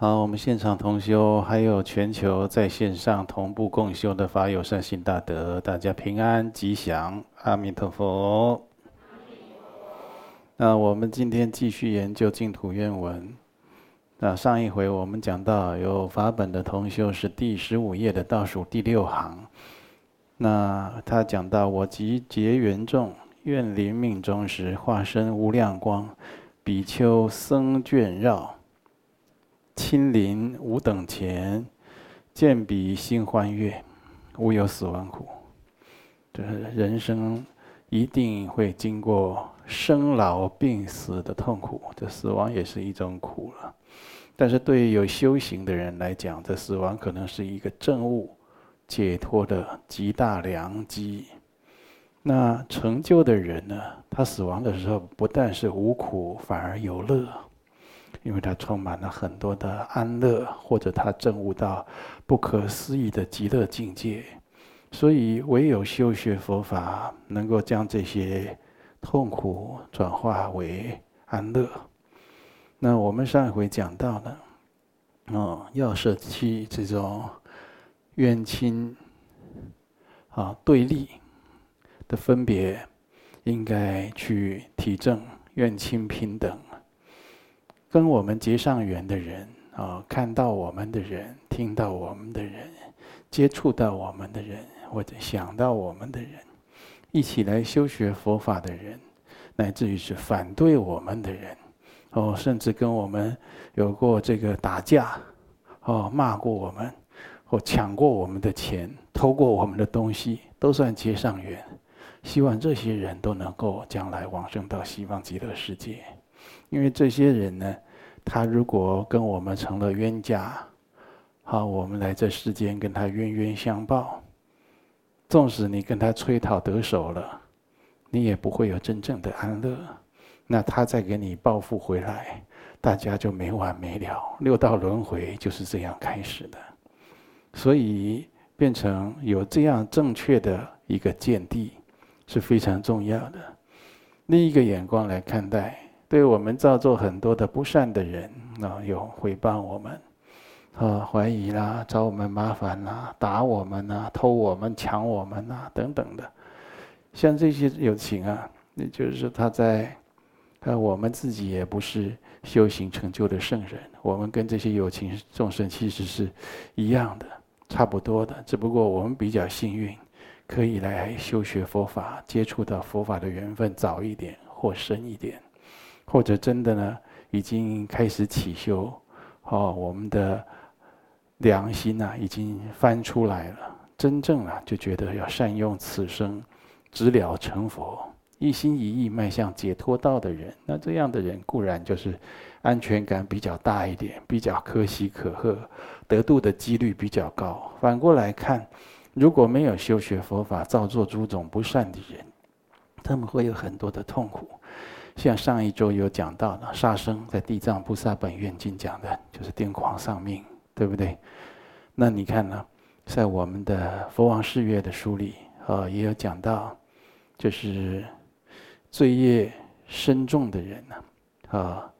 好，我们现场同修，还有全球在线上同步共修的法友善心大德，大家平安吉祥，阿弥陀佛。那我们今天继续研究净土愿文。那上一回我们讲到有法本的同修是第十五页的倒数第六行。那他讲到我集结缘众，愿临命终时化身无量光，比丘僧眷绕。亲临吾等前，见彼心欢悦，无有死亡苦。就是人生一定会经过生老病死的痛苦，这死亡也是一种苦了。但是对于有修行的人来讲，这死亡可能是一个证悟解脱的极大良机。那成就的人呢，他死亡的时候不但是无苦，反而有乐。因为他充满了很多的安乐，或者他证悟到不可思议的极乐境界，所以唯有修学佛法，能够将这些痛苦转化为安乐。那我们上一回讲到了，哦，要舍弃这种冤亲啊对立的分别，应该去体证怨亲平等。跟我们结上缘的人啊，看到我们的人，听到我们的人，接触到我们的人，或者想到我们的人，一起来修学佛法的人，乃至于是反对我们的人，哦，甚至跟我们有过这个打架，哦，骂过我们，或抢过我们的钱，偷过我们的东西，都算结上缘。希望这些人都能够将来往生到西方极乐世界。因为这些人呢，他如果跟我们成了冤家，好，我们来这世间跟他冤冤相报。纵使你跟他催讨得手了，你也不会有真正的安乐。那他再给你报复回来，大家就没完没了。六道轮回就是这样开始的。所以变成有这样正确的一个见地是非常重要的。另一个眼光来看待。对我们造作很多的不善的人啊，有诽谤我们，啊怀疑啦，找我们麻烦啦，打我们呐，偷我们、抢我们呐，等等的，像这些友情啊，那就是他在，啊我们自己也不是修行成就的圣人，我们跟这些有情众生其实是一样的，差不多的，只不过我们比较幸运，可以来修学佛法，接触到佛法的缘分早一点或深一点。或者真的呢，已经开始起修，哦，我们的良心呐，已经翻出来了。真正啊，就觉得要善用此生，直了成佛，一心一意迈向解脱道的人，那这样的人固然就是安全感比较大一点，比较可喜可贺，得度的几率比较高。反过来看，如果没有修学佛法，造作诸种不善的人，他们会有很多的痛苦。像上一周有讲到的，杀生在《地藏菩萨本愿经》讲的，就是癫狂丧命，对不对？那你看呢，在我们的《佛王誓愿》的书里，啊，也有讲到，就是罪业深重的人呢，啊，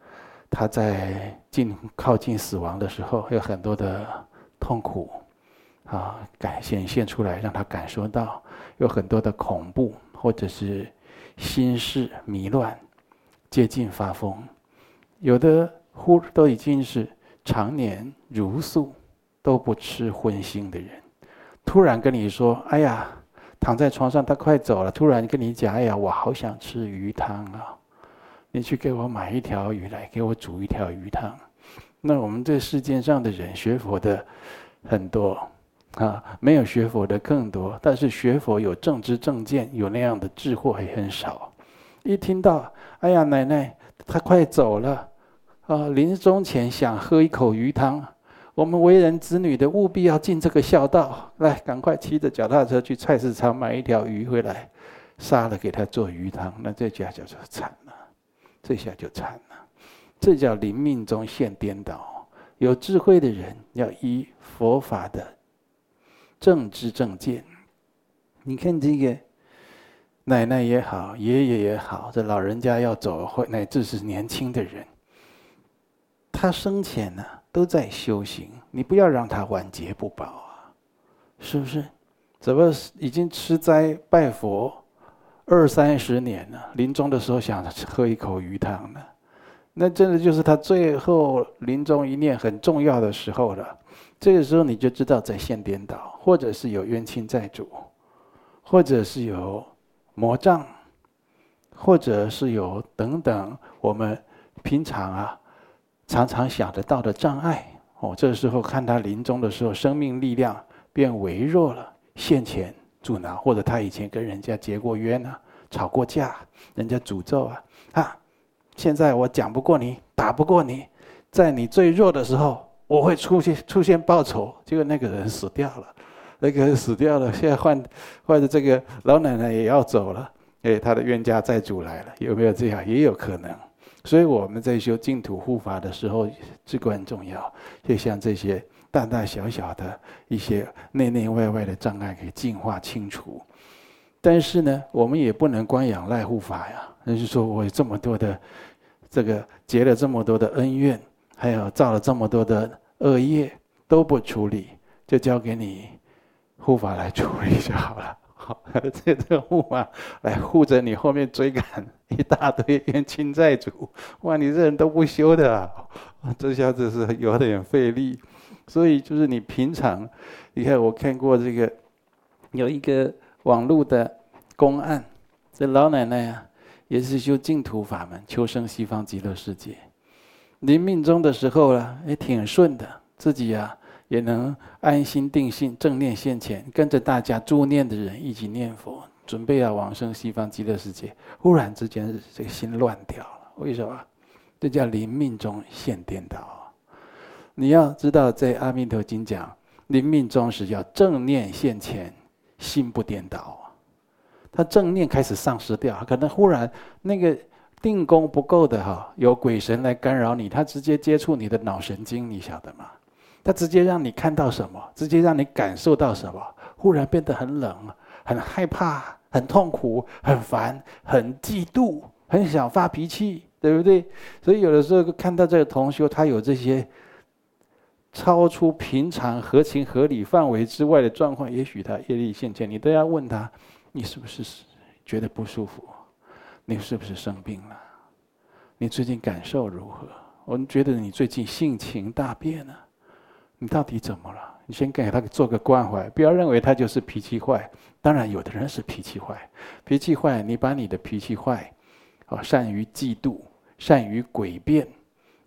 他在近靠近死亡的时候，有很多的痛苦，啊，感显现出来，让他感受到有很多的恐怖，或者是心事迷乱。接近发疯，有的忽都已经是常年茹素都不吃荤腥的人，突然跟你说：“哎呀，躺在床上他快走了。”突然跟你讲：“哎呀，我好想吃鱼汤啊！你去给我买一条鱼来，给我煮一条鱼汤。”那我们这世界上的人学佛的很多啊，没有学佛的更多，但是学佛有正知正见、有那样的智慧很少。一听到。哎呀，奶奶，他快走了，啊，临终前想喝一口鱼汤。我们为人子女的务必要尽这个孝道，来，赶快骑着脚踏车去菜市场买一条鱼回来，杀了给他做鱼汤。那这下就惨了，这下就惨了，这叫临命终现颠倒。有智慧的人要依佛法的正知正见。你看这个。奶奶也好，爷爷也好，这老人家要走，或乃至是年轻的人，他生前呢、都在修行，你不要让他晚节不保啊，是不是？怎么已经吃斋拜佛二三十年了，临终的时候想喝一口鱼汤呢？那真的就是他最后临终一念很重要的时候了。这个时候你就知道在现颠倒，或者是有冤亲债主，或者是有魔障，或者是有等等我们平常啊常常想得到的障碍。哦，这时候看他临终的时候，生命力量变微弱了，现前阻挠，或者他以前跟人家结过冤啊，吵过架，人家诅咒啊，啊，现在我讲不过你，打不过你，在你最弱的时候。我会出现出现报仇，结果那个人死掉了，那个死掉了，现在换换的这个老奶奶也要走了，哎，他的冤家债主来了，有没有这样？也有可能。所以我们在修净土护法的时候至关重要，就像这些大大小小的一些内内外外的障碍给净化清除。但是呢，我们也不能光仰赖护法呀，那就说我有这么多的这个结了这么多的恩怨。还有造了这么多的恶业都不处理，就交给你护法来处理就好了。好，这这个护法来护着你，后面追赶一大堆冤亲债主。哇，你这人都不修的啊！这下子是有点费力。所以就是你平常，你看我看过这个有一个网络的公案，这老奶奶啊，也是修净土法门，求生西方极乐世界。临命终的时候呢，也挺顺的，自己呀也能安心定性，正念现前，跟着大家助念的人一起念佛，准备要往生西方极乐世界。忽然之间，这个心乱掉了，为什么？这叫临命中现颠倒。你要知道，在《阿弥陀经》讲，临命终时要正念现前，心不颠倒。他正念开始丧失掉，可能忽然那个。定功不够的哈，有鬼神来干扰你，他直接接触你的脑神经，你晓得吗？他直接让你看到什么，直接让你感受到什么，忽然变得很冷、很害怕、很痛苦、很烦、很嫉妒、很想发脾气，对不对？所以有的时候看到这个同修，他有这些超出平常合情合理范围之外的状况，也许他业力现前，你都要问他，你是不是觉得不舒服？你是不是生病了？你最近感受如何？我们觉得你最近性情大变了，你到底怎么了？你先给他做个关怀，不要认为他就是脾气坏。当然，有的人是脾气坏，脾气坏，你把你的脾气坏，哦，善于嫉妒，善于诡辩，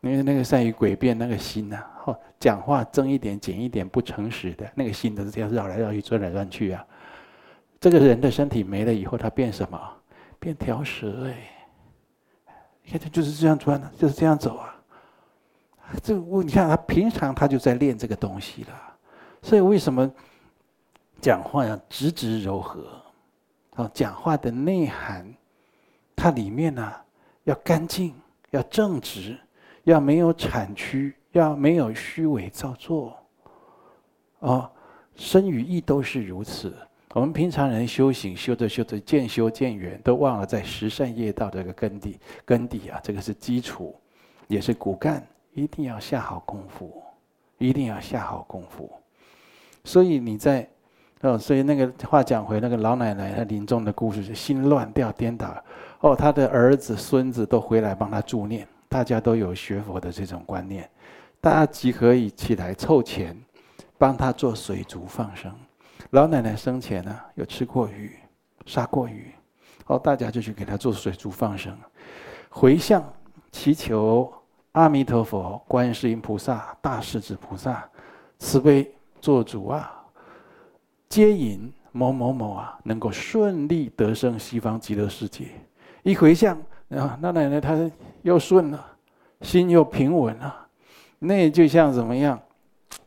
因为那个善于诡辩那个心呐，哦，讲话增一点减一点不诚实的那个心都是这样绕来绕去转来转去啊。这个人的身体没了以后，他变什么？变条蛇哎！你看他就是这样转的，就是这样走啊。这我你看他平常他就在练这个东西了，所以为什么讲话要直直柔和？啊，讲话的内涵，它里面呢要干净，要正直，要没有谄曲，要没有虚伪造作。哦，身与意都是如此。我们平常人修行，修着修着渐修渐远，都忘了在十善业道这个根底，根底啊，这个是基础，也是骨干，一定要下好功夫，一定要下好功夫。所以你在，哦，所以那个话讲回那个老奶奶她临终的故事，是心乱掉颠倒，哦，她的儿子孙子都回来帮她助念，大家都有学佛的这种观念，大家集合一起来凑钱，帮她做水族放生。老奶奶生前呢，有吃过鱼，杀过鱼，哦，大家就去给她做水族放生，回向祈求阿弥陀佛、观世音菩萨、大势至菩萨慈悲做主啊，接引某某某啊，能够顺利得生西方极乐世界。一回向啊，那奶奶她又顺了，心又平稳了。那就像怎么样？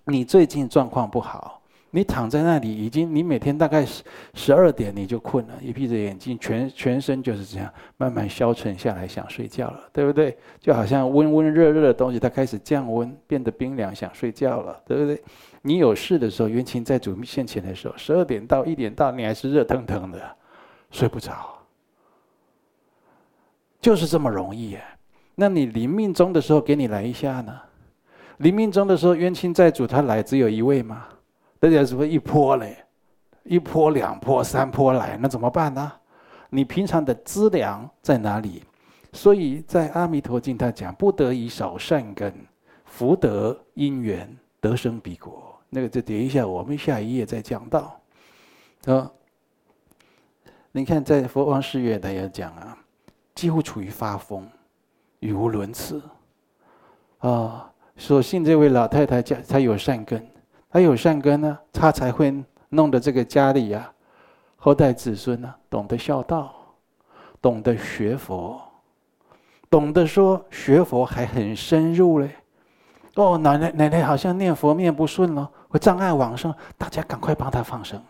你最近状况不好。你躺在那里，已经你每天大概十十二点你就困了，一闭着眼睛，全全身就是这样慢慢消沉下来，想睡觉了，对不对？就好像温温热热的东西，它开始降温，变得冰凉，想睡觉了，对不对？你有事的时候，冤亲债主现前的时候，十二点到一点到，你还是热腾腾的，睡不着，就是这么容易。那你临命终的时候，给你来一下呢？临命终的时候，冤亲债主他来只有一位吗？大家是不是一波嘞？一波、两波、三波来，那怎么办呢？你平常的资粮在哪里？所以在《阿弥陀经》他讲：不得已少善根，福德因缘得生彼国。那个就等一下，我们下一页再讲到。啊，你看在佛光寺院他也讲啊，几乎处于发疯，语无伦次。啊，所幸这位老太太家她有善根，他有善根呢，他才会弄得这个家里呀，后代子孙呢，懂得孝道，懂得学佛。懂得说学佛还很深入嘞，哦，奶奶奶奶好像念佛念不顺了，会障碍往生，大家赶快帮他放生，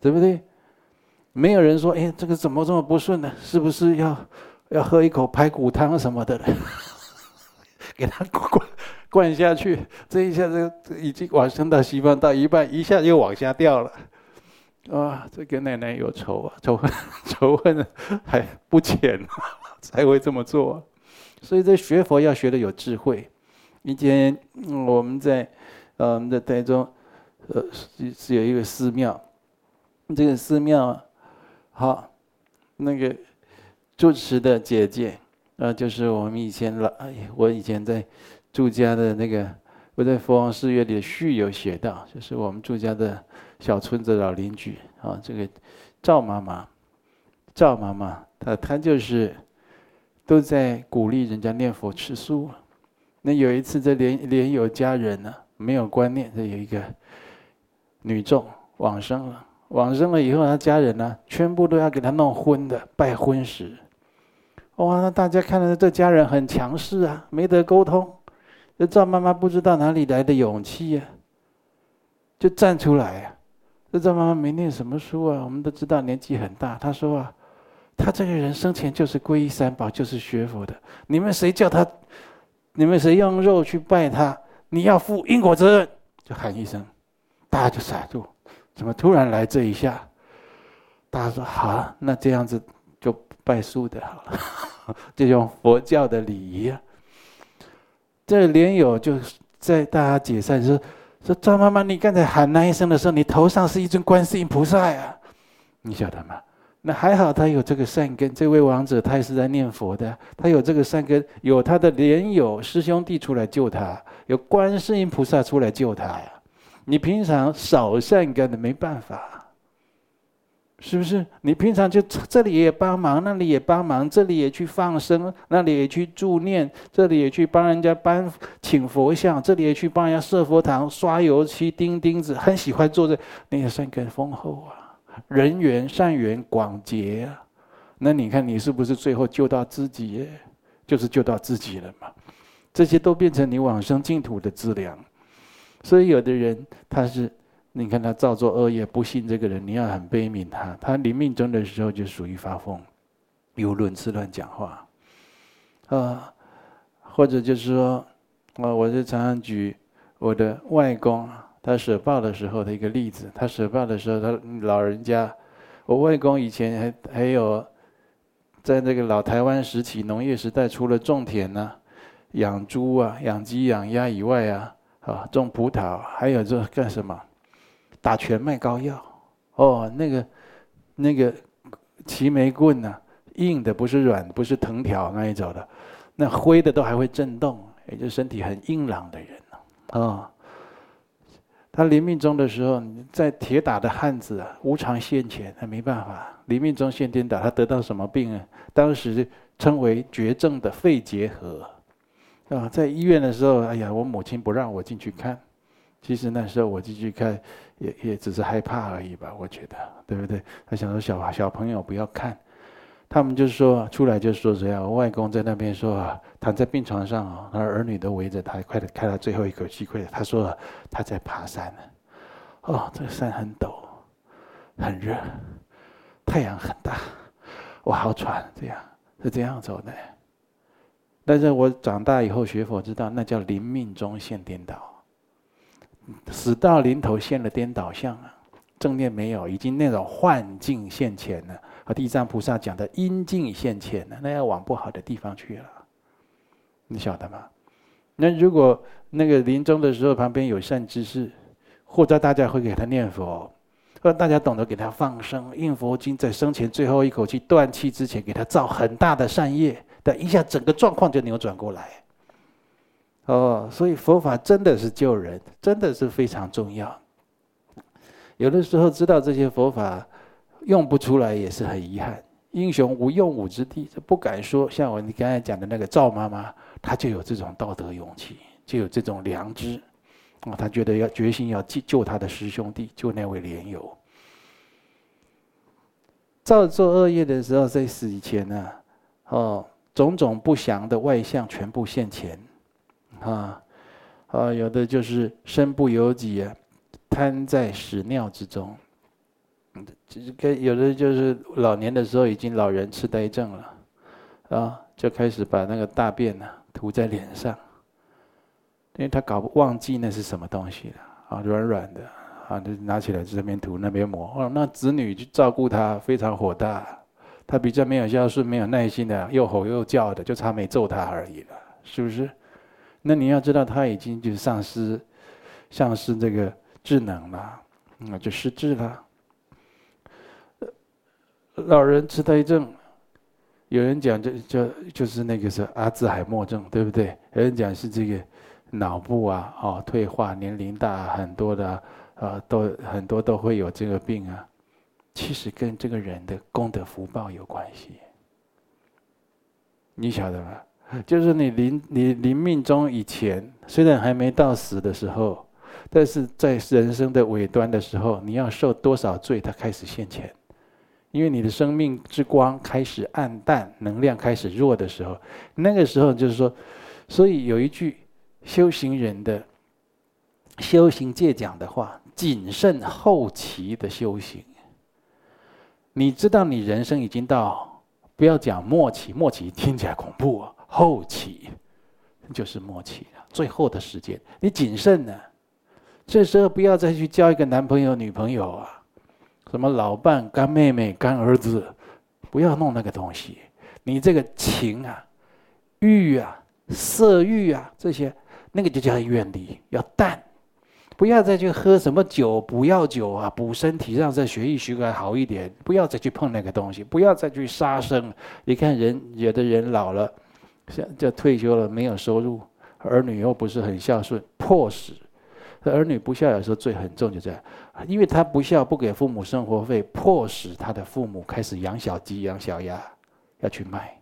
对不对？没有人说，哎，这个怎么这么不顺呢？是不是要要喝一口排骨汤什么的？给他灌灌下去，这一下子已经往生到西方到一半，一下又往下掉了，啊、这跟奶奶有仇啊，仇恨 仇恨还不浅，才会这么做。所以，这学佛要学的有智慧。以前我们在呃我们在台中，呃是是有一个寺庙，这个寺庙好，那个住持的姐姐，呃就是我们以前老，我以前在住家的那个，我在佛光寺院里的序有写到，就是我们住家的小村子老邻居啊，这个赵妈妈，赵妈妈，她她就是。都在鼓励人家念佛吃素。那有一次，这莲莲友家人呢，没有观念，这有一个女众往生了。往生了以后，他家人呢，全部都要给他弄荤的，拜荤食。哇，那大家看到这家人很强势啊，没得沟通。这赵妈妈不知道哪里来的勇气呀，就站出来呀。这赵妈妈没念什么书啊，我们都知道年纪很大。她说啊。她这个人生前就是皈依三宝，就是学佛的。你们谁叫他？你们谁用肉去拜他？你要负因果责任！就喊一声，大家就傻住。怎么突然来这一下？大家说好啊，那这样子就拜素的好了，就用佛教的礼仪啊。这莲友就在大家解散说：“说张妈妈，你刚才喊那一声的时候，你头上是一尊观世音菩萨呀，你晓得吗？”那还好，他有这个善根。这位王者他也是在念佛的，他有这个善根，有他的莲友师兄弟出来救他，有观世音菩萨出来救他呀。你平常少善根的没办法，是不是？你平常就这里也帮忙，那里也帮忙，这里也去放生，那里也去助念，这里也去帮人家搬请佛像，这里也去帮人家设佛堂、刷油漆、钉钉子，很喜欢做这，那个善根丰厚啊。人缘善缘广结啊，那你看你是不是最后救到自己？就是救到自己了嘛。这些都变成你往生净土的资粮。所以有的人他是，你看他造作恶业，不信这个人，你要很悲悯他。他临命终的时候就属于发疯，语无伦次乱讲话，啊，或者就是说，啊，我就常常举我的外公。他舍报的时候的一个例子，他舍报的时候，他老人家，我外公以前还还有，在那个老台湾时期农业时代，除了种田呢、啊、养猪啊、养鸡、养鸭以外啊，啊，种葡萄，还有这干什么？打全麦膏药。哦，那个那个齐眉棍呐、啊，硬的不是软，不是藤条那一种的，那挥的都还会震动，也就身体很硬朗的人啊。哦他临命终的时候，在铁打的汉子啊，无常现前，他没办法。临命终现颠倒，他得到什么病啊？当时称为绝症的肺结核，啊，在医院的时候，哎呀，我母亲不让我进去看。其实那时候我进去看，也也只是害怕而已吧，我觉得，对不对？他想说小小朋友不要看。他们就说出来就说这样，外公在那边说啊，躺在病床上啊，他儿女都围着他，快点开了最后一口气，快点。他说他在爬山呢，哦，这个山很陡，很热，太阳很大，我好喘，这样是这样走的。但是我长大以后学佛，知道那叫临命终现颠倒，死到临头现了颠倒相啊，正念没有，已经那种幻境现前了。和地藏菩萨讲的阴境现前了，那要往不好的地方去了，你晓得吗？那如果那个临终的时候旁边有善知识，或者大家会给他念佛，或者大家懂得给他放生、印佛经，在生前最后一口气断气之前，给他造很大的善业，等一下整个状况就扭转过来。哦，所以佛法真的是救人，真的是非常重要。有的时候知道这些佛法用不出来也是很遗憾。英雄无用武之地，不敢说。像我你刚才讲的那个赵妈妈，她就有这种道德勇气，就有这种良知，啊，她觉得要决心要救救她的师兄弟，救那位莲友。造作恶业的时候，在死以前呢，哦，种种不祥的外相全部现前。啊，啊，有的就是身不由己啊，瘫在屎尿之中。其实跟有的就是老年的时候已经老人痴呆症了，啊，就开始把那个大便呢涂在脸上，因为他搞忘记那是什么东西了啊，软软的啊，就拿起来这边涂那边抹。哦，那子女去照顾他非常火大，他比较没有孝顺、没有耐心的，又吼又叫的，就差没揍他而已了，是不是？那你要知道，他已经就丧失，丧失这个智能了，那就失智了。老人痴呆症，有人讲就就就是那个是阿兹海默症，对不对？有人讲是这个脑部啊，哦退化，年龄大很多的啊，都很多都会有这个病啊。其实跟这个人的功德福报有关系，你晓得吗？就是你临你临命终以前，虽然还没到死的时候，但是在人生的尾端的时候，你要受多少罪，它开始现前。因为你的生命之光开始暗淡，能量开始弱的时候，那个时候就是说，所以有一句修行人的修行界讲的话：谨慎后期的修行。你知道你人生已经到，不要讲末期，末期听起来恐怖啊。后期就是末期了，最后的时间，你谨慎呢。这时候不要再去交一个男朋友、女朋友啊，什么老伴、干妹妹、干儿子，不要弄那个东西。你这个情啊、欲啊、色欲啊这些，那个就叫远离，要淡。不要再去喝什么酒，补药酒啊，补身体，让这血液循环好一点。不要再去碰那个东西，不要再去杀生。你看人，有的人老了。像就退休了，没有收入，儿女又不是很孝顺，迫使儿女不孝，有时候罪很重，就这样，因为他不孝，不给父母生活费，迫使他的父母开始养小鸡、养小鸭，要去卖，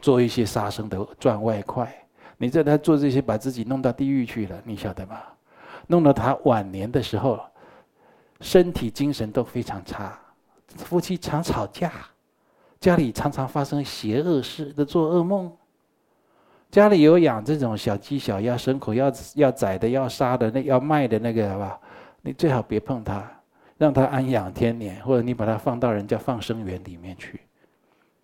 做一些杀生的赚外快。你在他做这些，把自己弄到地狱去了，你晓得吗？弄到他晚年的时候，身体、精神都非常差，夫妻常吵架，家里常常发生邪恶事的，做噩梦。家里有养这种小鸡、小鸭、牲口，要要宰的、要杀的、那要卖的那个，好吧？你最好别碰它，让它安养天年，或者你把它放到人家放生园里面去。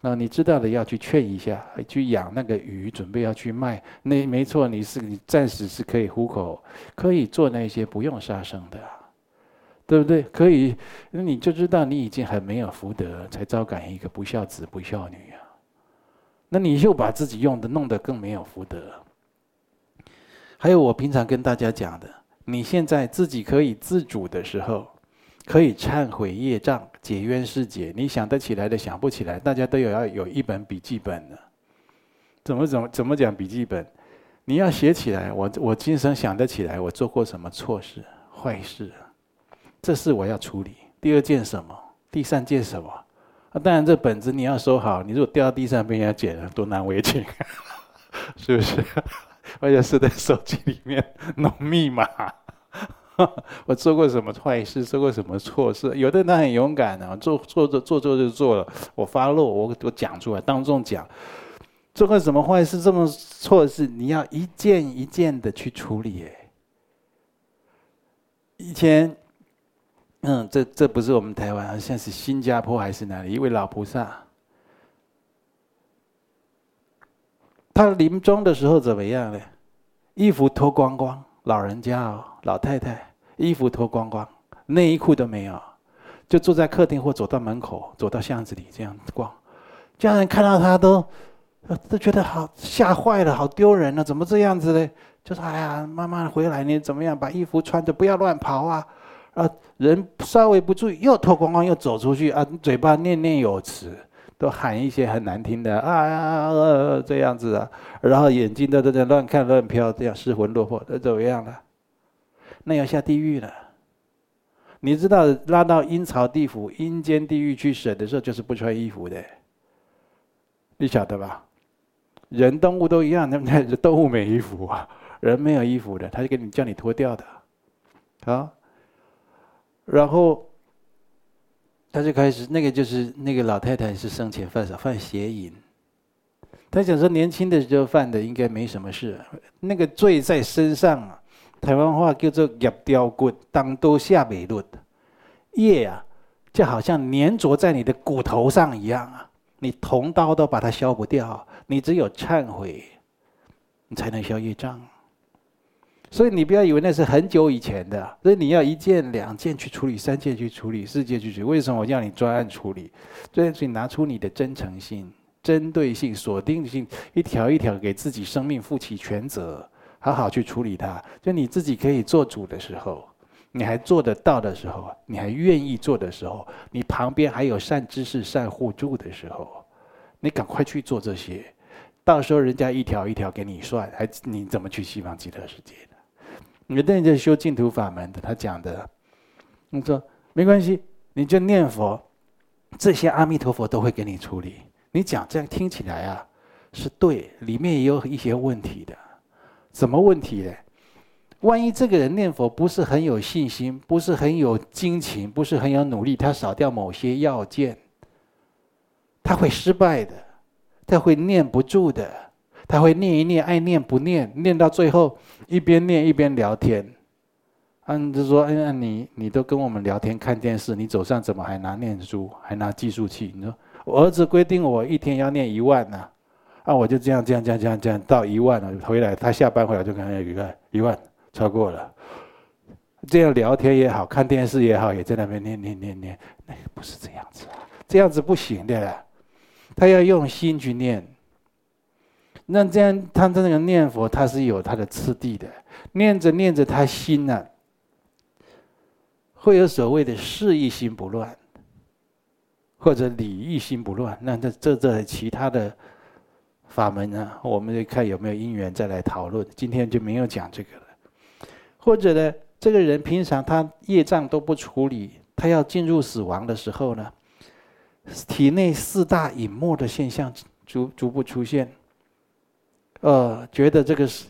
那你知道的要去劝一下，去养那个鱼，准备要去卖。那没错，你是你暂时是可以糊口，可以做那些不用杀生的，对不对？可以，那你就知道你已经很没有福德，才招感一个不孝子、不孝女。那你就把自己用的弄得更没有福德。还有我平常跟大家讲的，你现在自己可以自主的时候，可以忏悔业障、解冤释结。你想得起来的，想不起来，大家都有要有一本笔记本的。怎么怎么怎么讲笔记本？你要写起来。我我今生想得起来，我做过什么错事、坏事，这事我要处理。第二件什么？第三件什么？啊，当然，这本子你要收好。你如果掉到地上被人家捡了，多难为情，是不是？或者是在手机里面弄密码。我做过什么坏事，做过什么错事？有的人他很勇敢啊，做做做做做就做了。我发落，我我讲出来，当众讲。做过什么坏事，这么错事，你要一件一件的去处理。哎，以前。嗯，这这不是我们台湾，好像是新加坡还是哪里？一位老菩萨，他临终的时候怎么样呢？衣服脱光光，老人家哦，老太太，衣服脱光光，内衣裤都没有，就坐在客厅或走到门口，走到巷子里这样子逛，家人看到他都都觉得好吓坏了，好丢人了，怎么这样子呢？就说：“哎呀，妈妈回来你怎么样？把衣服穿着，不要乱跑啊！”啊，人稍微不注意，又脱光光又走出去啊，嘴巴念念有词，都喊一些很难听的啊啊啊这样子啊，然后眼睛都在在乱看乱飘，这样失魂落魄，都怎么样了？那要下地狱了。你知道拉到阴曹地府、阴间地狱去审的时候，就是不穿衣服的，你晓得吧？人动物都一样，那 动物没衣服啊。人没有衣服的，他就给你叫你脱掉的，啊，然后他就开始那个就是那个老太太是生前犯啥犯邪淫，他想说年轻的时候犯的应该没什么事，那个罪在身上啊，台湾话叫做业雕骨，当都下美论，业啊就好像粘着在你的骨头上一样啊，你铜刀都把它削不掉，你只有忏悔，你才能消业障。所以你不要以为那是很久以前的，所以你要一件两件去处理，三件去处理，四件去处理。为什么我叫你专案处理？专案处理拿出你的真诚性、针对性、锁定性，一条一条给自己生命负起全责，好好去处理它。就你自己可以做主的时候，你还做得到的时候，你还愿意做的时候，你旁边还有善知识、善互助的时候，你赶快去做这些。到时候人家一条一条给你算，还你怎么去西方极乐世界？有的人在修净土法门的，他讲的，你说没关系，你就念佛，这些阿弥陀佛都会给你处理。你讲这样听起来啊，是对，里面也有一些问题的。什么问题呢？万一这个人念佛不是很有信心，不是很有精勤，不是很有努力，他少掉某些要件，他会失败的，他会念不住的。他会念一念，爱念不念，念到最后一边念一边聊天。嗯，就说：“哎呀，你你都跟我们聊天看电视，你走上怎么还拿念书，还拿计数器？”你说：“我儿子规定我一天要念一万呢，啊，我就这样这样这样这样这样到一万了。回来他下班回来就看有一个一万超过了。这样聊天也好看电视也好，也在那边念念念念，那 不是这样子啊，这样子不行的。他要用心去念。”那这样，他这个念佛，他是有他的次第的。念着念着，他心呢、啊，会有所谓的事意心不乱，或者理意心不乱。那这这这其他的法门呢，我们就看有没有因缘再来讨论。今天就没有讲这个了。或者呢，这个人平常他业障都不处理，他要进入死亡的时候呢，体内四大隐没的现象逐逐步出现。呃，觉得这个是，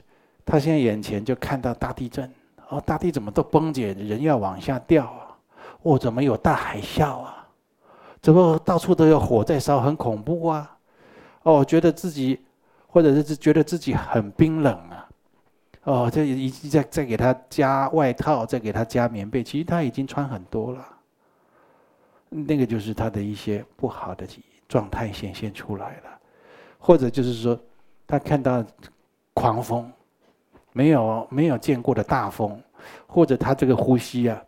他现在眼前就看到大地震，哦，大地怎么都崩解，人要往下掉啊！哦，怎么有大海啸啊？怎么到处都有火在烧，很恐怖啊！哦，觉得自己，或者是觉得自己很冰冷啊！哦，这已经在再给他加外套，再给他加棉被，其实他已经穿很多了。那个就是他的一些不好的状态显现出来了，或者就是说。他看到狂风，没有没有见过的大风，或者他这个呼吸啊，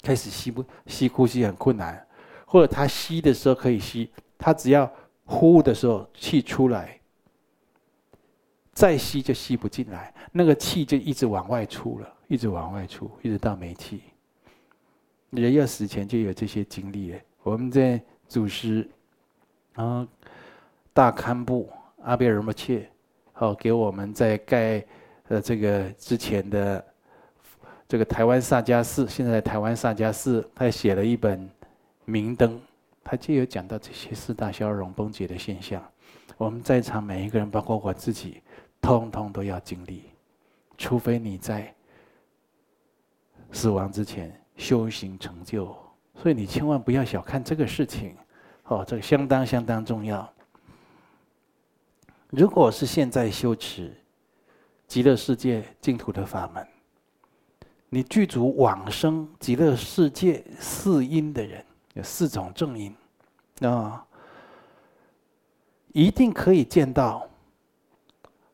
开始吸不吸呼吸很困难，或者他吸的时候可以吸，他只要呼的时候气出来，再吸就吸不进来，那个气就一直往外出了，一直往外出，一直到没气。人要死前就有这些经历。我们在祖师啊大堪布。阿倍仁波切，好，给我们在盖呃这个之前的这个台湾萨迦寺，现在台湾萨迦寺，他写了一本明灯，他就有讲到这些四大消融崩解的现象。我们在场每一个人，包括我自己，通通都要经历，除非你在死亡之前修行成就，所以你千万不要小看这个事情，哦，这个相当相当重要。如果是现在修持极乐世界净土的法门，你具足往生极乐世界四因的人，有四种正因，啊，一定可以见到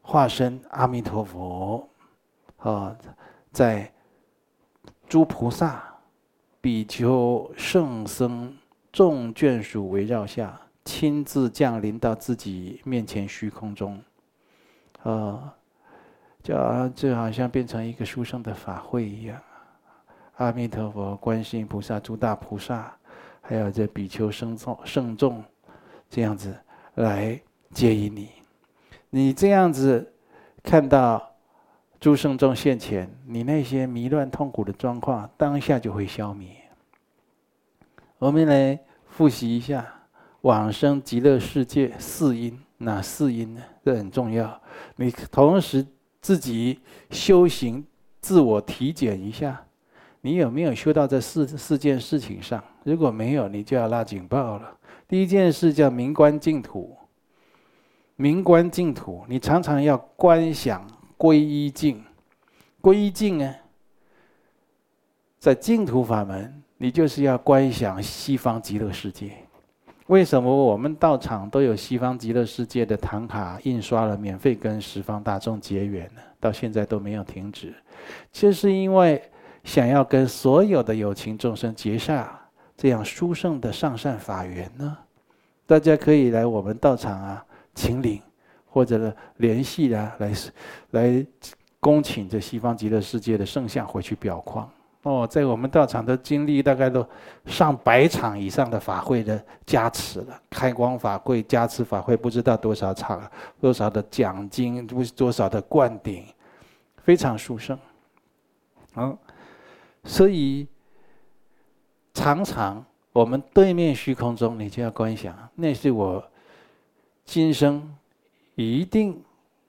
化身阿弥陀佛，啊，在诸菩萨、比丘、圣僧众眷属围绕下。亲自降临到自己面前虚空中，啊，就就好像变成一个书生的法会一样。阿弥陀佛、观世音菩萨、诸大菩萨，还有这比丘僧众、圣众，这样子来接引你。你这样子看到诸圣众现前，你那些迷乱痛苦的状况，当下就会消灭。我们来复习一下往生极乐世界四因，哪四因呢？这很重要。你同时自己修行，自我体检一下。你有没有修到这四四件事情上？如果没有，你就要拉警报了。第一件事叫明观净土，明观净土，你常常要观想皈依境，皈依境呢，在净土法门，你就是要观想西方极乐世界。为什么我们道场都有西方极乐世界的唐卡印刷了，免费跟十方大众结缘呢？到现在都没有停止，就是因为。想要跟所有的有情众生结下这样殊胜的上善法缘呢？大家可以来我们道场啊，请领或者联系啊，来来恭请这西方极乐世界的圣像回去裱框哦。在我们道场都经历大概都上百场以上的法会的加持了，开光法会、加持法会，不知道多少场，多少的讲经，多少的灌顶，非常殊胜，嗯。所以，常常我们对面虚空中，你就要观想，那是我今生一定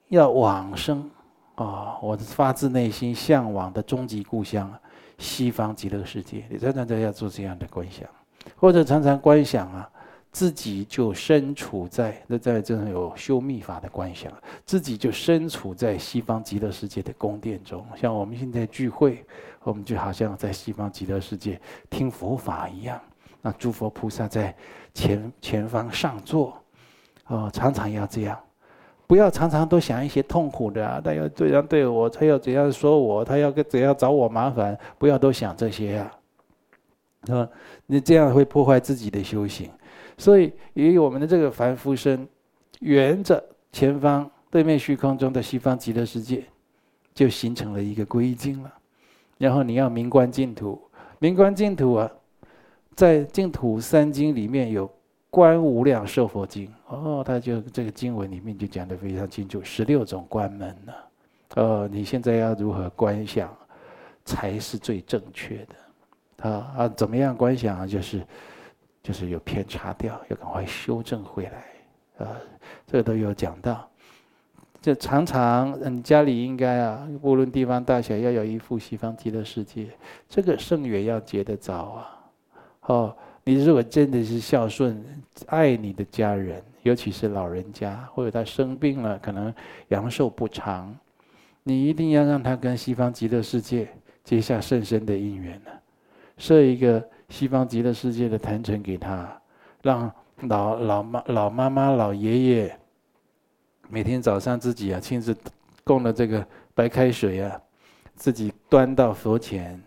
要往生啊！我发自内心向往的终极故乡——西方极乐世界。你常常都要做这样的观想，或者常常观想啊。自己就身处在那在这种有修密法的观想，自己就身处在西方极乐世界的宫殿中。像我们现在聚会，我们就好像在西方极乐世界听佛法一样。那诸佛菩萨在前前方上座，哦，常常要这样，不要常常都想一些痛苦的啊，他要这样对我，他要怎样说我，他要怎样找我麻烦，不要都想这些啊，啊，你这样会破坏自己的修行。所以，以我们的这个凡夫身，沿着前方对面虚空中的西方极乐世界，就形成了一个归经了。然后你要明观净土，明观净土啊，在净土三经里面有《观无量寿佛经》哦，他就这个经文里面就讲得非常清楚，十六种关门呢。哦，你现在要如何观想，才是最正确的？啊啊，怎么样观想啊？就是。就是有偏差掉，要赶快修正回来，啊，这个都有讲到。就常常，你家里应该啊，无论地方大小，要有一副西方极乐世界。这个圣缘要结得早啊。哦，你如果真的是孝顺、爱你的家人，尤其是老人家，或者他生病了，可能阳寿不长，你一定要让他跟西方极乐世界结下甚深的因缘呢。设一个。西方极乐世界的坛城给他，让老老妈、老妈妈、老爷爷每天早上自己啊亲自供了这个白开水啊，自己端到佛前，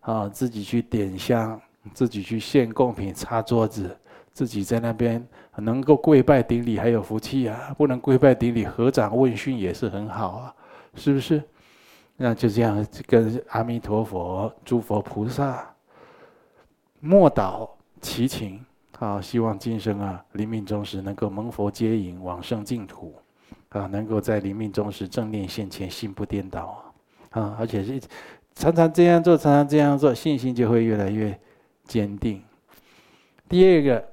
啊，自己去点香，自己去献供品、擦桌子，自己在那边能够跪拜顶礼还有福气啊，不能跪拜顶礼合掌问讯也是很好啊，是不是？那就这样跟阿弥陀佛、诸佛菩萨。默祷祈请，啊，希望今生啊，临命终时能够蒙佛接引往生净土，啊，能够在临命终时正念现前，心不颠倒，啊，而且是常常这样做，常常这样做，信心就会越来越坚定。第二个，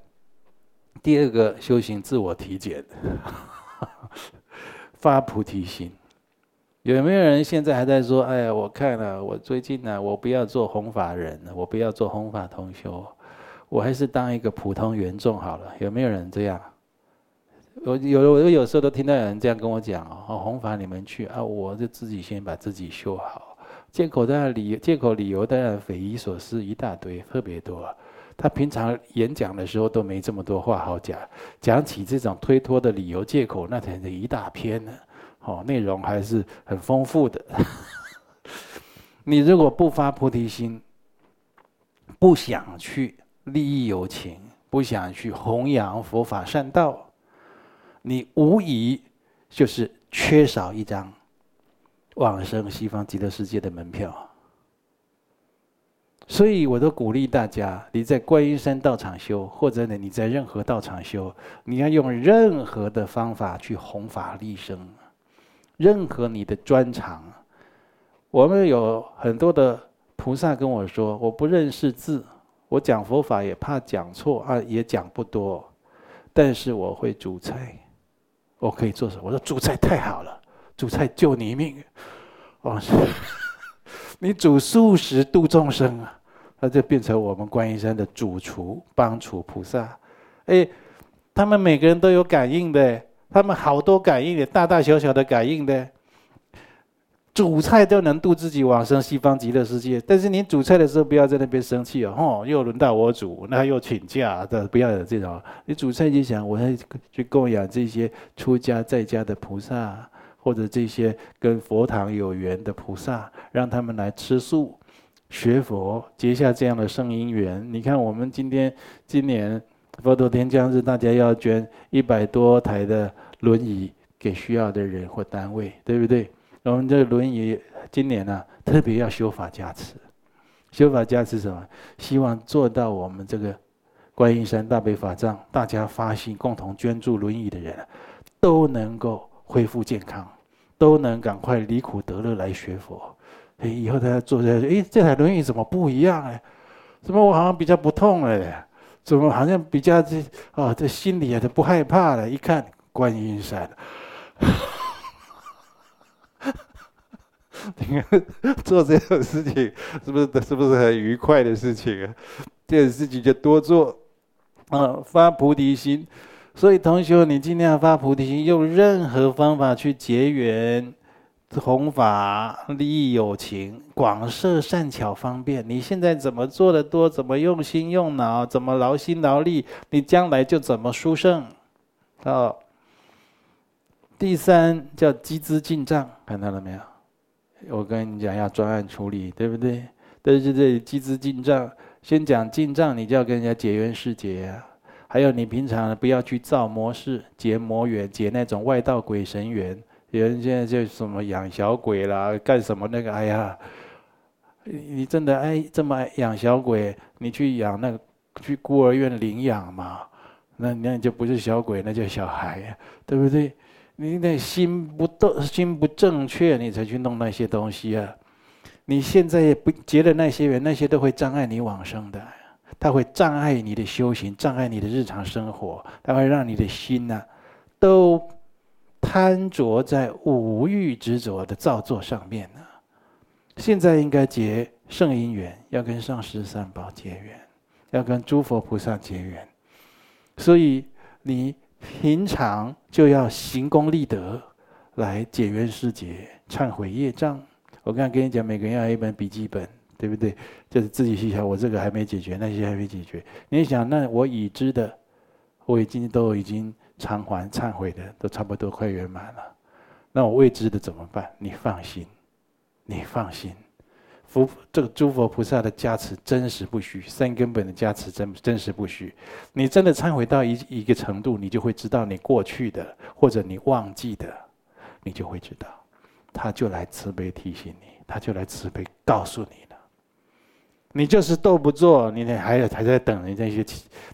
第二个修行自我体检，发菩提心。有没有人现在还在说：“哎呀，我看了，我最近呢，我不要做弘法人了，我不要做弘法同修，我还是当一个普通缘众好了。”有没有人这样？我有，我有时候都听到有人这样跟我讲：“哦，弘法你们去啊，我就自己先把自己修好。”借口当然理借口理由当然匪夷所思一大堆，特别多。他平常演讲的时候都没这么多话好讲，讲起这种推脱的理由借口，那才是一大篇呢。哦，内容还是很丰富的。你如果不发菩提心，不想去利益有情，不想去弘扬佛法善道，你无疑就是缺少一张往生西方极乐世界的门票。所以，我都鼓励大家，你在观音山道场修，或者呢，你在任何道场修，你要用任何的方法去弘法利生，任何你的专长。我们有很多的菩萨跟我说，我不认识字，我讲佛法也怕讲错啊，也讲不多，但是我会煮菜，我可以做什么？我说煮菜太好了，煮菜救你命，哦，你煮素食度众生啊。那就变成我们观音山的主厨帮厨菩萨，哎，他们每个人都有感应的，他们好多感应的，大大小小的感应的，煮菜都能度自己往生西方极乐世界。但是你煮菜的时候不要在那边生气哦，吼，又轮到我煮，那又请假的，不要有这种。你煮菜就想，我要去供养这些出家在家的菩萨，或者这些跟佛堂有缘的菩萨，让他们来吃素。学佛结下这样的圣因缘，你看我们今天今年佛陀天降日，大家要捐一百多台的轮椅给需要的人或单位，对不对？我们这轮椅今年呢、啊，特别要修法加持，修法加持什么？希望做到我们这个观音山大悲法藏，大家发心共同捐助轮椅的人，都能够恢复健康，都能赶快离苦得乐来学佛。哎，以后他坐在，哎，这台轮椅怎么不一样哎？怎么我好像比较不痛了？怎么好像比较这啊？这心里啊都不害怕了？一看观音山，你看做这种事情是不是是不是很愉快的事情啊？这种事情就多做，啊，发菩提心。所以同学，你尽量发菩提心，用任何方法去结缘。弘法利益友情，广设善巧方便。你现在怎么做的多，怎么用心用脑，怎么劳心劳力，你将来就怎么殊胜。哦，第三叫积资进账，看到了没有？我跟你讲要专案处理，对不对？但是这里积资进账，先讲进账，你就要跟人家结缘世结啊。还有你平常不要去造魔事，结魔缘，结那种外道鬼神缘。有人现在就什么养小鬼啦，干什么那个？哎呀，你真的爱这么爱养小鬼？你去养那个，去孤儿院领养嘛？那那就不是小鬼，那叫小孩呀，对不对？你那心不动，心不正确，你才去弄那些东西啊！你现在也不结了那些缘，那些都会障碍你往生的，它会障碍你的修行，障碍你的日常生活，它会让你的心呐、啊、都。贪着在五欲执着的造作上面呢，现在应该结圣因缘，要跟上师三宝结缘，要跟诸佛菩萨结缘，所以你平常就要行功立德来解冤释结、忏悔业障。我刚才跟你讲，每个人要一本笔记本，对不对？就是自己去想，我这个还没解决，那些还没解决。你想，那我已知的，我已经都已经。偿还忏悔的都差不多快圆满了，那我未知的怎么办？你放心，你放心，佛这个诸佛菩萨的加持真实不虚，三根本的加持真真实不虚。你真的忏悔到一一个程度，你就会知道你过去的或者你忘记的，你就会知道，他就来慈悲提醒你，他就来慈悲告诉你。你就是都不做，你还还在等人那些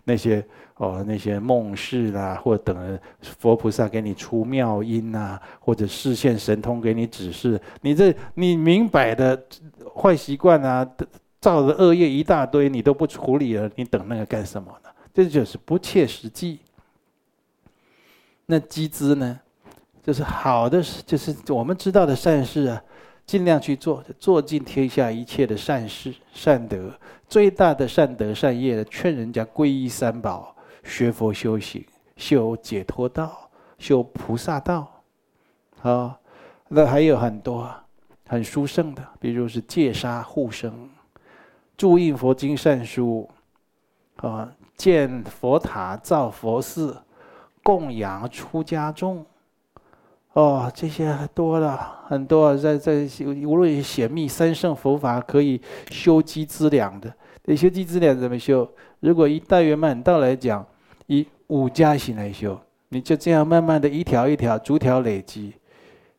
那些。哦，那些梦事啦，或者等佛菩萨给你出妙音呐，或者示现神通给你指示，你这你明摆的坏习惯啊，造的恶业一大堆，你都不处理了，你等那个干什么呢？这就是不切实际。那积资呢，就是好的，就是我们知道的善事啊，尽量去做，做尽天下一切的善事善德，最大的善德善业的，劝人家皈依三宝。学佛修行，修解脱道，修菩萨道，啊，那还有很多很殊胜的，比如是戒杀护生，注印佛经善书，啊，建佛塔造佛寺，供养出家众，哦，这些多了很多，在在无论显密三圣佛法可以修积资粮的，你修积资粮怎么修？如果以大圆满道来讲，以五加行来修，你就这样慢慢的一条一条逐条累积。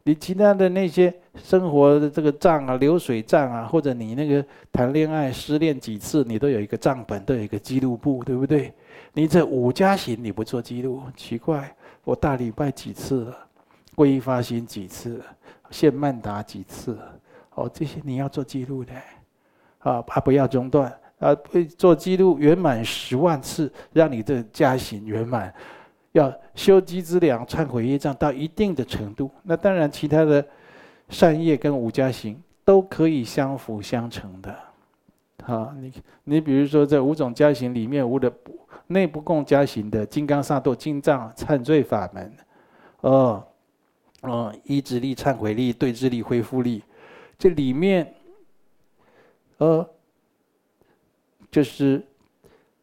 你其他的那些生活的这个账啊，流水账啊，或者你那个谈恋爱失恋几次，你都有一个账本，都有一个记录簿，对不对？你这五加行你不做记录，奇怪，我大礼拜几次了？皈依发心几次，现曼达几次，哦，这些你要做记录的，啊，怕不要中断，啊，做记录圆满十万次，让你的加行圆满，要修积资粮、忏悔业障到一定的程度，那当然其他的善业跟五加行都可以相辅相成的，好，你你比如说在五种加行里面，无的内不共加行的金刚萨埵金藏忏罪法门，哦。嗯，意志力、忏悔力、对治力、恢复力，这里面，呃，就是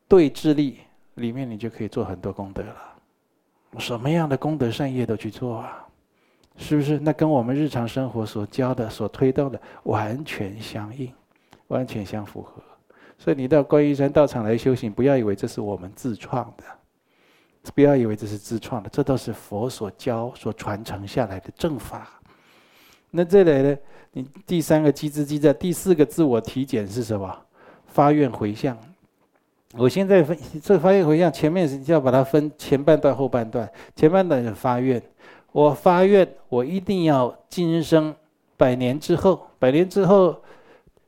对治力里面，你就可以做很多功德了。什么样的功德善业都去做啊，是不是？那跟我们日常生活所教的、所推动的完全相应，完全相符合。所以你到观音山道场来修行，不要以为这是我们自创的。不要以为这是自创的，这都是佛所教、所传承下来的正法。那这里呢？你第三个机制机在第四个自我体检是什么？发愿回向。我现在分这发愿回向，前面是要把它分前半段、后半段。前半段是发愿，我发愿，我一定要今生百年之后，百年之后，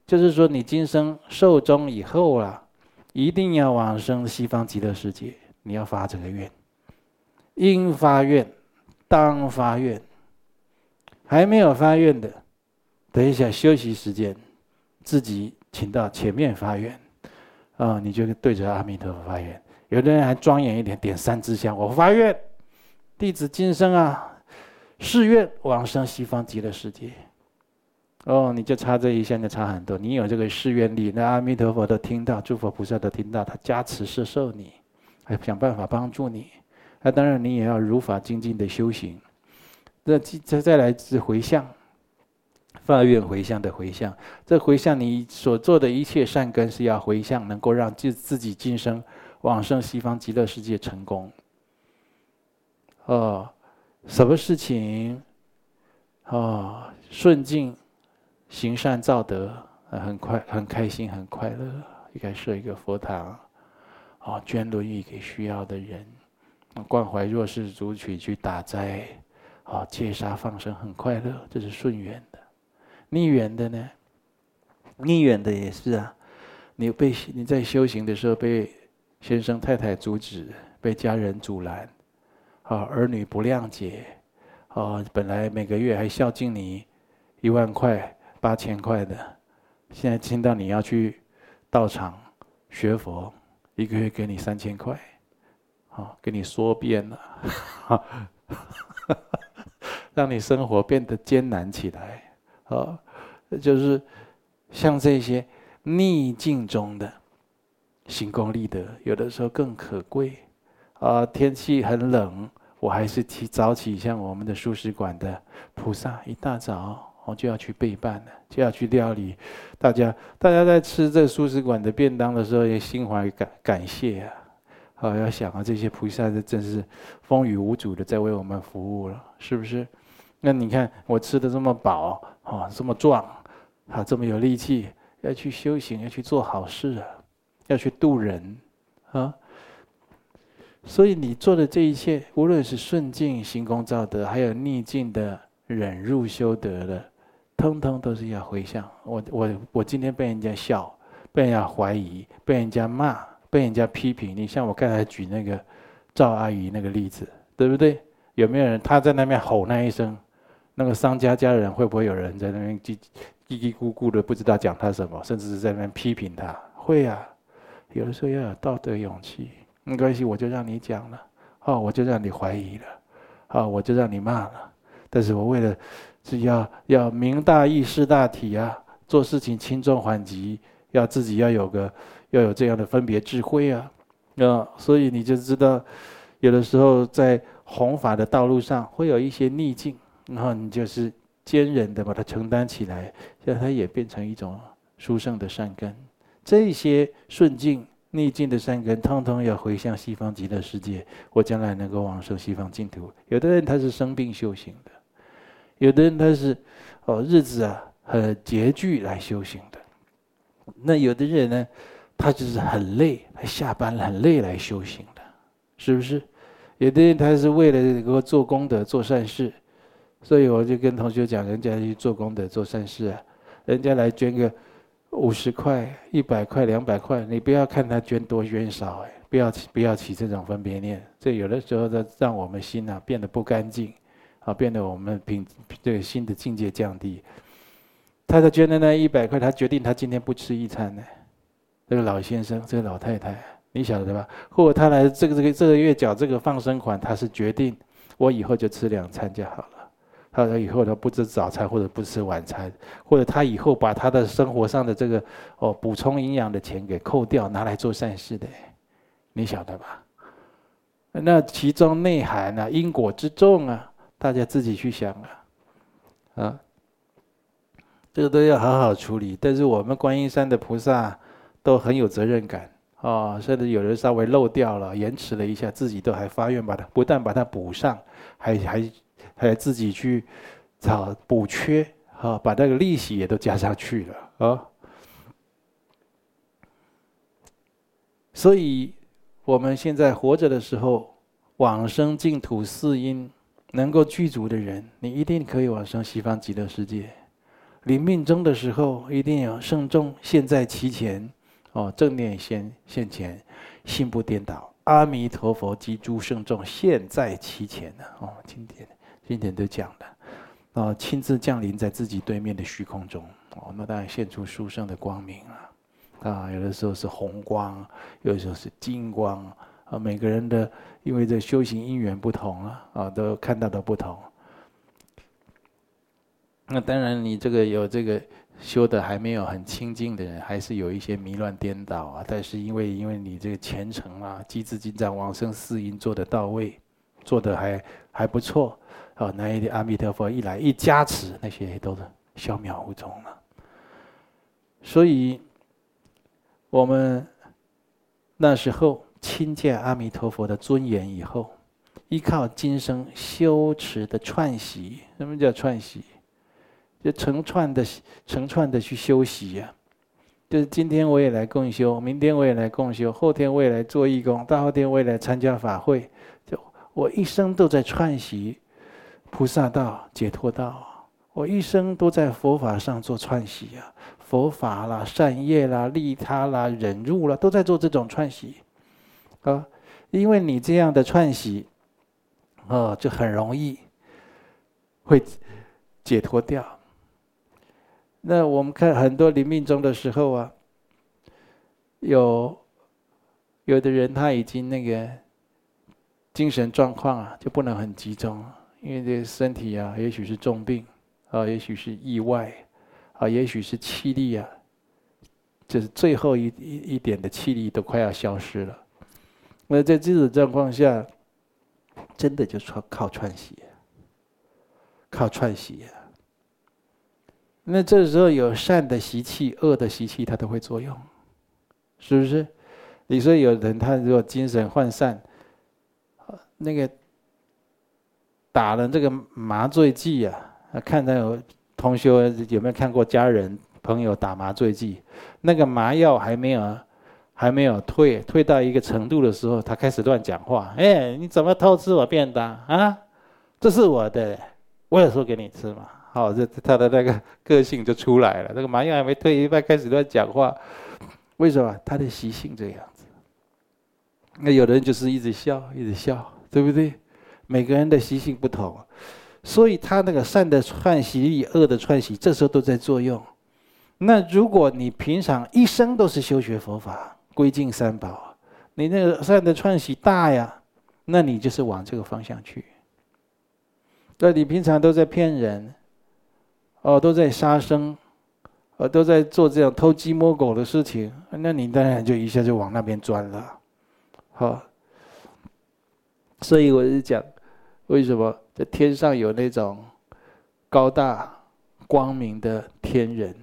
就是说你今生寿终以后啊，一定要往生西方极乐世界。你要发这个愿，应发愿，当发愿。还没有发愿的，等一下休息时间，自己请到前面发愿，啊，你就对着阿弥陀佛发愿。有的人还庄严一点，点三支香，我发愿，弟子今生啊，誓愿往生西方极乐世界。哦，你就差这一项就差很多。你有这个誓愿力，那阿弥陀佛都听到，诸佛菩萨都听到，他加持摄受你。还想办法帮助你，那当然你也要如法精进的修行。那再再来是回向，发愿回向的回向。这回向你所做的一切善根是要回向，能够让自自己今生往生西方极乐世界成功。哦，什么事情？哦，顺境行善造德，很快很开心很快乐，应该设一个佛堂。啊，捐轮椅给需要的人，关怀弱势族群，去打斋，啊，戒杀放生，很快乐，这是顺缘的。逆缘的呢？逆缘的也是啊。你被你在修行的时候被先生太太阻止，被家人阻拦，啊，儿女不谅解，啊，本来每个月还孝敬你一万块、八千块的，现在听到你要去道场学佛。一个月给你三千块，好，给你说遍了，让你生活变得艰难起来，啊，就是像这些逆境中的行功立德，有的时候更可贵。啊，天气很冷，我还是提早起，像我们的素食馆的菩萨，一大早。我就要去备办了，就要去料理。大家，大家在吃这素食馆的便当的时候，也心怀感感谢啊！好，要想啊，这些菩萨真是风雨无阻的在为我们服务了，是不是？那你看我吃的这么饱，啊，这么壮，啊，这么有力气，要去修行，要去做好事啊，要去度人啊。所以你做的这一切，无论是顺境行功造德，还有逆境的忍辱修德的。通通都是要回向。我我我今天被人家笑，被人家怀疑，被人家骂，被人家批评。你像我刚才举那个赵阿姨那个例子，对不对？有没有人他在那边吼那一声？那个商家家人会不会有人在那边叽叽叽咕咕的不知道讲他什么，甚至是在那边批评他？会啊，有的时候要有道德勇气。没关系，我就让你讲了，哦，我就让你怀疑了，哦，我就让你骂了。但是我为了。是要要明大义释大体啊，做事情轻重缓急，要自己要有个要有这样的分别智慧啊，啊，所以你就知道，有的时候在弘法的道路上会有一些逆境然后你就是坚韧的把它承担起来，让它也变成一种殊胜的善根。这些顺境逆境的善根，通通要回向西方极乐世界，我将来能够往生西方净土。有的人他是生病修行的，有的人他是哦日子啊很拮据来修行的，那有的人呢，他就是很累，他下班很累来修行的，是不是？有的人他是为了能够做功德、做善事，所以我就跟同学讲，人家去做功德、做善事啊，人家来捐个五十块、一百块、两百块，你不要看他捐多捐少，哎，不要不要起这种分别念，这有的时候在让我们心啊变得不干净，啊，变得我们品这个心的境界降低。他在捐的那一百块，他决定他今天不吃一餐呢，这个老先生，这个老太太。你晓得吧？或者他来这个这个这个月缴这个放生款，他是决定我以后就吃两餐就好了。他说以后他不吃早餐或者不吃晚餐，或者他以后把他的生活上的这个哦补充营养的钱给扣掉，拿来做善事的。你晓得吧？那其中内涵啊，因果之重啊，大家自己去想啊，啊，这个都要好好处理。但是我们观音山的菩萨都很有责任感。啊，甚至有人稍微漏掉了，延迟了一下，自己都还发愿把它不但把它补上，还还还自己去找补缺，啊，把那个利息也都加上去了啊。所以我们现在活着的时候，往生净土四因能够具足的人，你一定可以往生西方极乐世界。临命终的时候，一定要圣众现在其前。哦，正念先现前，心不颠倒，阿弥陀佛及诸圣众现在其前呢。哦，经典经典都讲的，哦，亲自降临在自己对面的虚空中。哦，那当然现出殊胜的光明了。啊，有的时候是红光，有的时候是金光。啊，每个人的因为这修行因缘不同啊，啊，都看到的不同。那当然，你这个有这个。修的还没有很清净的人，还是有一些迷乱颠倒啊。但是因为因为你这个虔诚啊，积资净障往生四因做得到位，做的还还不错，啊，那一天阿弥陀佛一来一加持，那些都是消渺无踪了。所以，我们那时候亲见阿弥陀佛的尊严以后，依靠今生修持的串习，什么叫串习？就成串的、成串的去修习呀，就是今天我也来共修，明天我也来共修，后天我也来做义工，大后天我也来参加法会，就我一生都在串习菩萨道、解脱道，我一生都在佛法上做串习啊，佛法啦、善业啦、利他啦、忍辱啦，都在做这种串习。啊，因为你这样的串习，哦，就很容易会解脱掉。那我们看很多临命终的时候啊，有有的人他已经那个精神状况啊就不能很集中，因为这个身体啊，也许是重病啊，也许是意外啊，也许是气力啊，就是最后一一一点的气力都快要消失了。那在这种状况下，真的就靠靠串习，靠串习。那这时候有善的习气、恶的习气，它都会作用，是不是？你说有人他如果精神涣散，那个打了这个麻醉剂啊，看到有同学有没有看过家人朋友打麻醉剂？那个麻药还没有还没有退，退到一个程度的时候，他开始乱讲话。哎，你怎么偷吃我便当啊？这是我的，我有说给你吃嘛。好，这他的那个个性就出来了。那个麻药还没退一半，开始乱讲话，为什么？他的习性这样子。那有的人就是一直笑，一直笑，对不对？每个人的习性不同，所以他那个善的串习与恶的串习，这时候都在作用。那如果你平常一生都是修学佛法，归敬三宝，你那个善的串习大呀，那你就是往这个方向去。那你平常都在骗人。哦，都在杀生，呃，都在做这样偷鸡摸狗的事情，那你当然就一下就往那边钻了，好。所以我是讲，为什么在天上有那种高大光明的天人，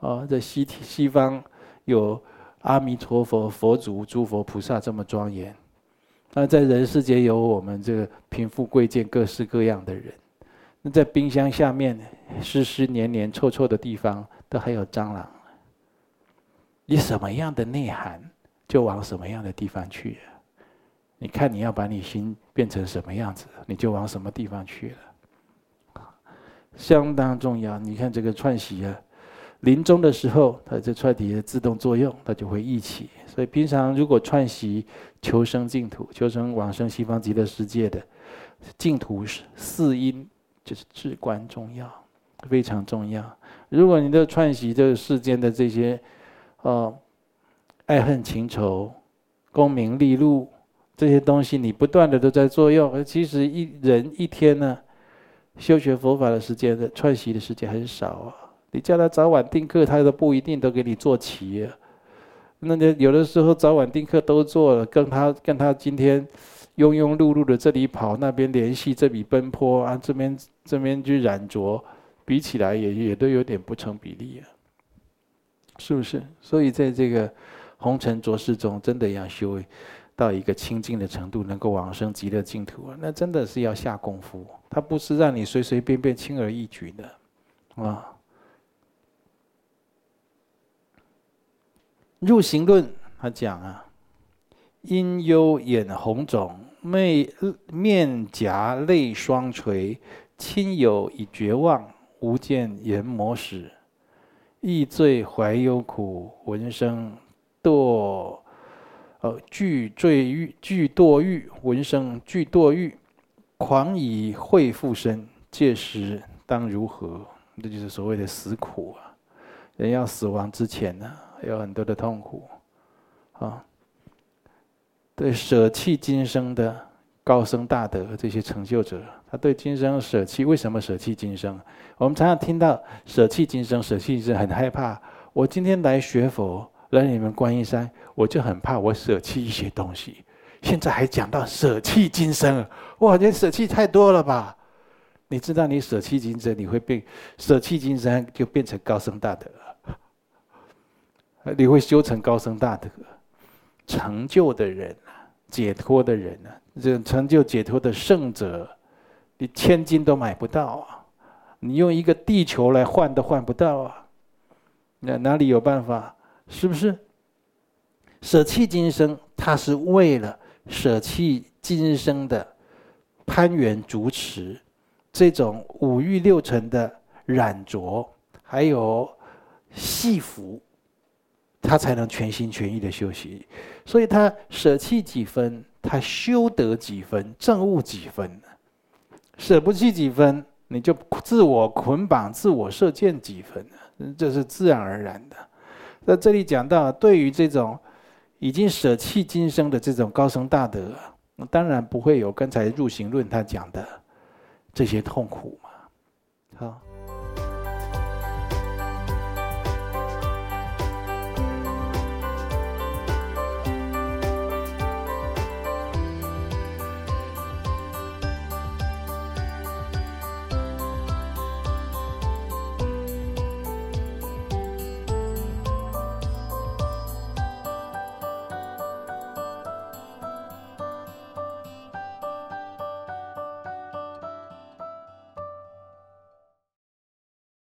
啊，在西西方有阿弥陀佛、佛祖、诸佛菩萨这么庄严，那在人世间有我们这个贫富贵贱各式各样的人，那在冰箱下面湿湿黏黏臭臭的地方，都还有蟑螂。你什么样的内涵，就往什么样的地方去。你看，你要把你心变成什么样子，你就往什么地方去了。相当重要。你看这个串习啊，临终的时候，它这串体的自动作用，它就会忆起。所以平常如果串习求生净土、求生往生西方极乐世界的净土四因，就是至关重要，非常重要。如果你的串习这个世间的这些。哦，爱恨情仇、功名利禄这些东西，你不断的都在作用。而其实一人一天呢，修学佛法的时间的串习的时间很少啊。你叫他早晚定课，他都不一定都给你做齐啊。那你有的时候早晚定课都做了，跟他跟他今天庸庸碌碌的这里跑，那边联系，这里奔波啊，这边这边去染着，比起来也也都有点不成比例啊。是不是？所以在这个红尘浊世中，真的要修到一个清净的程度，能够往生极乐净土啊！那真的是要下功夫，它不是让你随随便便、轻而易举的啊。入行论他讲啊，因忧眼红肿，面面颊泪双垂，亲友已绝望，无见研磨使。忆罪怀忧苦，闻声堕，呃，惧坠狱，惧堕狱，闻声惧堕狱，狂以悔复身，届时当如何？这就是所谓的死苦啊！人要死亡之前呢，有很多的痛苦，啊，对，舍弃今生的。高僧大德这些成就者，他对今生舍弃。为什么舍弃今生？我们常常听到舍弃今生，舍弃今生，很害怕。我今天来学佛，来你们观音山，我就很怕我舍弃一些东西。现在还讲到舍弃今生，哇，你舍弃太多了吧？你知道，你舍弃今生，你会变舍弃今生，就变成高僧大德了。你会修成高僧大德，成就的人，解脱的人呢？这成就解脱的圣者，你千金都买不到啊！你用一个地球来换都换不到啊！那哪里有办法？是不是？舍弃今生，他是为了舍弃今生的攀缘执持，这种五欲六尘的染着，还有系缚，他才能全心全意的修习。所以他舍弃几分。他修得几分，证悟几分，舍不弃几分，你就自我捆绑、自我设限几分，这是自然而然的。在这里讲到，对于这种已经舍弃今生的这种高僧大德，当然不会有刚才入行论他讲的这些痛苦。